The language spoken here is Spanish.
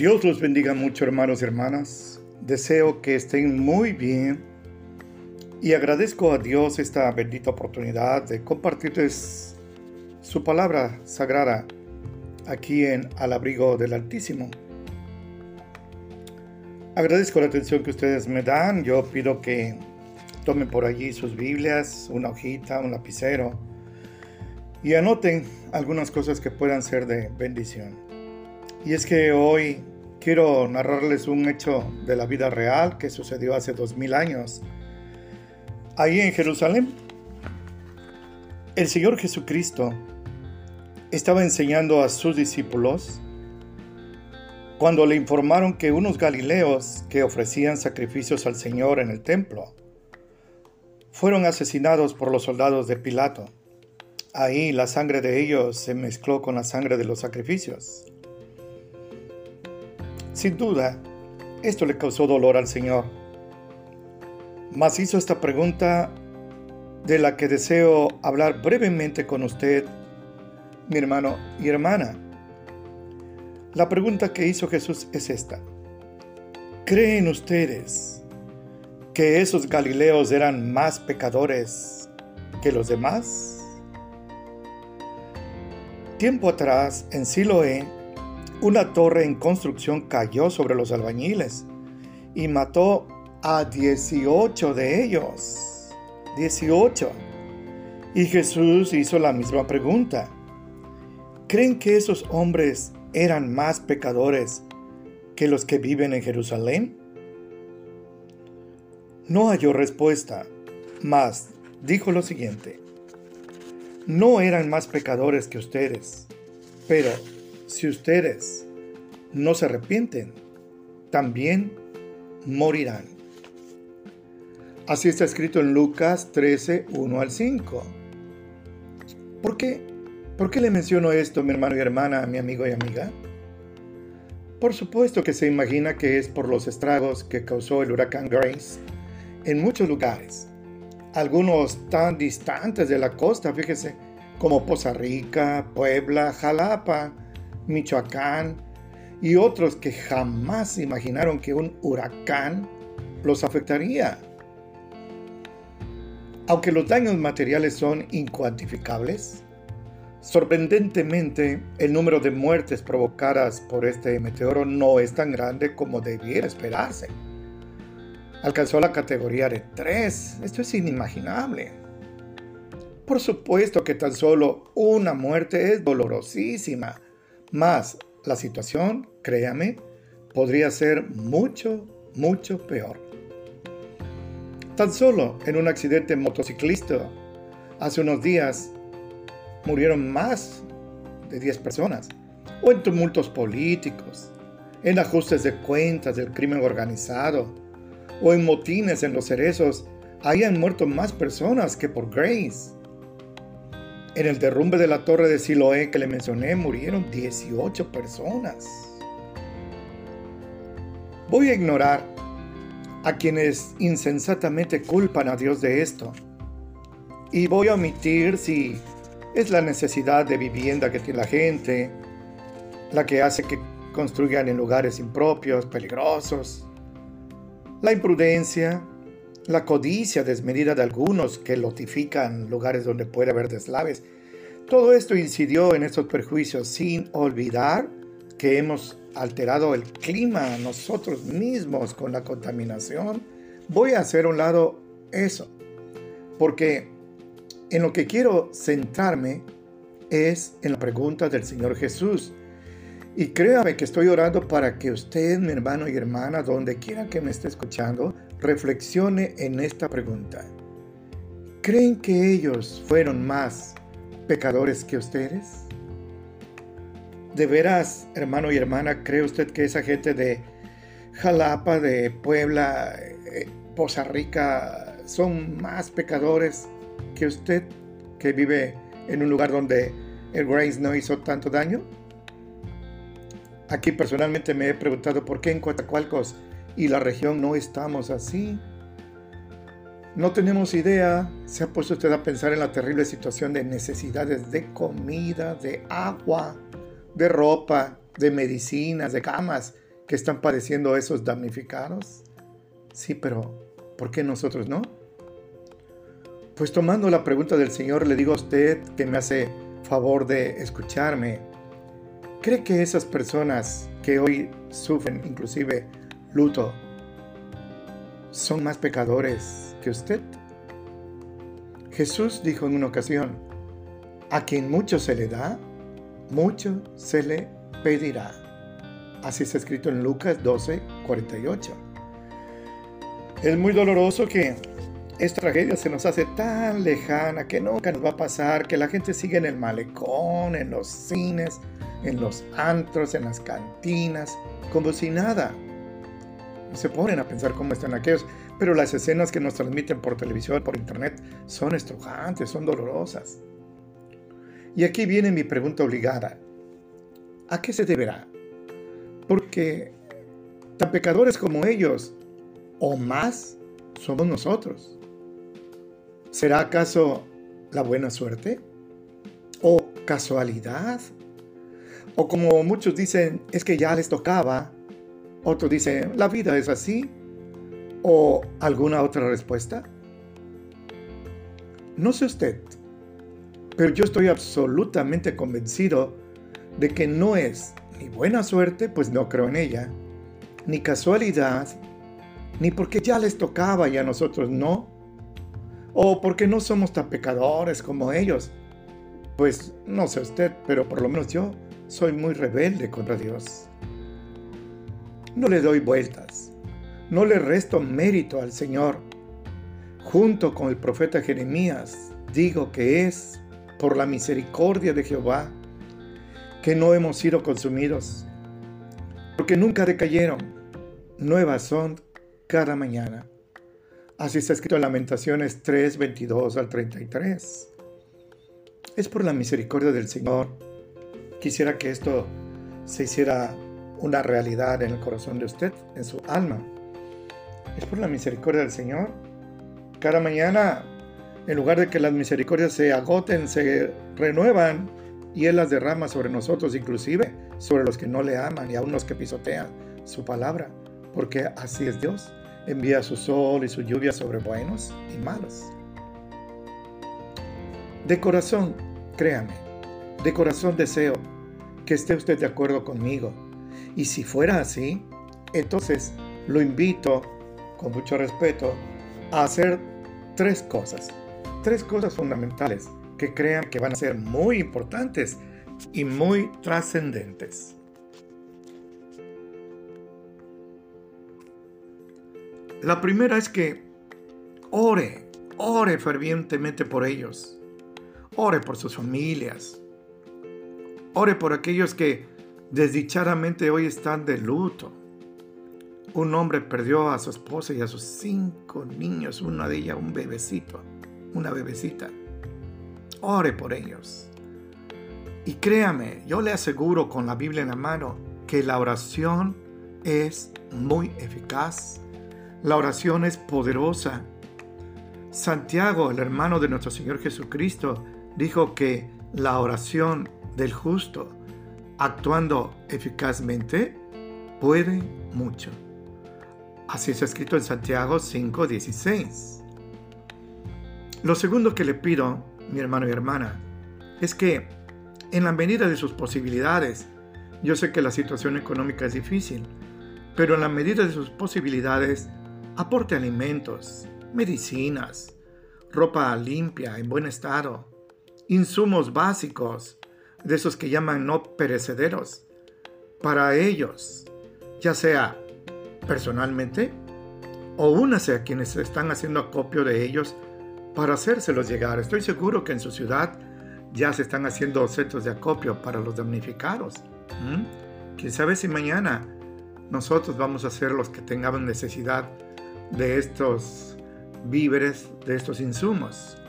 Dios los bendiga mucho hermanos y hermanas. Deseo que estén muy bien y agradezco a Dios esta bendita oportunidad de compartirles su palabra sagrada aquí en Al abrigo del Altísimo. Agradezco la atención que ustedes me dan. Yo pido que tomen por allí sus Biblias, una hojita, un lapicero y anoten algunas cosas que puedan ser de bendición. Y es que hoy quiero narrarles un hecho de la vida real que sucedió hace dos mil años. Ahí en Jerusalén, el Señor Jesucristo estaba enseñando a sus discípulos cuando le informaron que unos galileos que ofrecían sacrificios al Señor en el templo fueron asesinados por los soldados de Pilato. Ahí la sangre de ellos se mezcló con la sangre de los sacrificios. Sin duda, esto le causó dolor al Señor. Mas hizo esta pregunta de la que deseo hablar brevemente con usted, mi hermano y hermana. La pregunta que hizo Jesús es esta. ¿Creen ustedes que esos Galileos eran más pecadores que los demás? Tiempo atrás, en Siloé, una torre en construcción cayó sobre los albañiles y mató a 18 de ellos. 18. Y Jesús hizo la misma pregunta. ¿Creen que esos hombres eran más pecadores que los que viven en Jerusalén? No halló respuesta, mas dijo lo siguiente no eran más pecadores que ustedes, pero si ustedes no se arrepienten, también morirán. Así está escrito en Lucas 13, 1 al 5. ¿Por qué? ¿Por qué le menciono esto, mi hermano y hermana, mi amigo y amiga? Por supuesto que se imagina que es por los estragos que causó el huracán Grace en muchos lugares algunos tan distantes de la costa, fíjese, como Poza Rica, Puebla, Jalapa, Michoacán y otros que jamás imaginaron que un huracán los afectaría. Aunque los daños materiales son incuantificables, sorprendentemente el número de muertes provocadas por este meteoro no es tan grande como debiera esperarse alcanzó la categoría de 3. Esto es inimaginable. Por supuesto que tan solo una muerte es dolorosísima, más la situación, créame, podría ser mucho, mucho peor. Tan solo en un accidente motociclista hace unos días murieron más de 10 personas, o en tumultos políticos, en ajustes de cuentas del crimen organizado, o en motines en los cerezos hayan muerto más personas que por Grace. En el derrumbe de la torre de Siloé que le mencioné murieron 18 personas. Voy a ignorar a quienes insensatamente culpan a Dios de esto. Y voy a omitir si es la necesidad de vivienda que tiene la gente, la que hace que construyan en lugares impropios, peligrosos, la imprudencia, la codicia desmedida de algunos que lotifican lugares donde puede haber deslaves. Todo esto incidió en estos perjuicios sin olvidar que hemos alterado el clima nosotros mismos con la contaminación. Voy a hacer un lado eso, porque en lo que quiero centrarme es en la pregunta del Señor Jesús. Y créame que estoy orando para que usted, mi hermano y hermana, donde quiera que me esté escuchando, reflexione en esta pregunta. ¿Creen que ellos fueron más pecadores que ustedes? ¿De veras, hermano y hermana, cree usted que esa gente de Jalapa, de Puebla, eh, Poza Rica, son más pecadores que usted que vive en un lugar donde el Grace no hizo tanto daño? Aquí personalmente me he preguntado por qué en Coatzacoalcos y la región no estamos así. No tenemos idea, se ha puesto usted a pensar en la terrible situación de necesidades de comida, de agua, de ropa, de medicinas, de camas que están padeciendo esos damnificados? Sí, pero ¿por qué nosotros no? Pues tomando la pregunta del Señor, le digo a usted que me hace favor de escucharme. ¿Cree que esas personas que hoy sufren inclusive luto son más pecadores que usted? Jesús dijo en una ocasión, a quien mucho se le da, mucho se le pedirá. Así está escrito en Lucas 12, 48. Es muy doloroso que esta tragedia se nos hace tan lejana que nunca nos va a pasar, que la gente sigue en el malecón, en los cines, en los antros, en las cantinas, como si nada. Se ponen a pensar cómo están aquellos, pero las escenas que nos transmiten por televisión, por internet, son estrujantes, son dolorosas. Y aquí viene mi pregunta obligada. ¿A qué se deberá? Porque tan pecadores como ellos, o más, somos nosotros. ¿Será acaso la buena suerte? ¿O casualidad? O como muchos dicen, es que ya les tocaba. Otros dicen, la vida es así. ¿O alguna otra respuesta? No sé usted, pero yo estoy absolutamente convencido de que no es ni buena suerte, pues no creo en ella, ni casualidad, ni porque ya les tocaba y a nosotros no, o porque no somos tan pecadores como ellos. Pues no sé usted, pero por lo menos yo soy muy rebelde contra Dios. No le doy vueltas, no le resto mérito al Señor. Junto con el profeta Jeremías, digo que es por la misericordia de Jehová que no hemos sido consumidos, porque nunca decayeron, nuevas son cada mañana. Así está escrito en Lamentaciones 3, 22 al 33. Es por la misericordia del Señor. Quisiera que esto se hiciera una realidad en el corazón de usted, en su alma. Es por la misericordia del Señor. Cada mañana, en lugar de que las misericordias se agoten, se renuevan y Él las derrama sobre nosotros, inclusive sobre los que no le aman y aún los que pisotean su palabra, porque así es Dios envía su sol y su lluvia sobre buenos y malos. De corazón, créame, de corazón deseo que esté usted de acuerdo conmigo. Y si fuera así, entonces lo invito, con mucho respeto, a hacer tres cosas. Tres cosas fundamentales que crean que van a ser muy importantes y muy trascendentes. La primera es que ore, ore fervientemente por ellos. Ore por sus familias. Ore por aquellos que desdichadamente hoy están de luto. Un hombre perdió a su esposa y a sus cinco niños, una de ellas un bebecito, una bebecita. Ore por ellos. Y créame, yo le aseguro con la Biblia en la mano que la oración es muy eficaz la oración es poderosa. Santiago, el hermano de nuestro Señor Jesucristo, dijo que la oración del justo, actuando eficazmente, puede mucho. Así está escrito en Santiago 5:16. Lo segundo que le pido, mi hermano y hermana, es que en la medida de sus posibilidades, yo sé que la situación económica es difícil, pero en la medida de sus posibilidades, aporte alimentos, medicinas, ropa limpia, en buen estado, insumos básicos, de esos que llaman no perecederos, para ellos, ya sea personalmente o únase a quienes están haciendo acopio de ellos para hacérselos llegar. Estoy seguro que en su ciudad ya se están haciendo centros de acopio para los damnificados. Quién sabe si mañana nosotros vamos a ser los que tengamos necesidad de estos víveres, de estos insumos.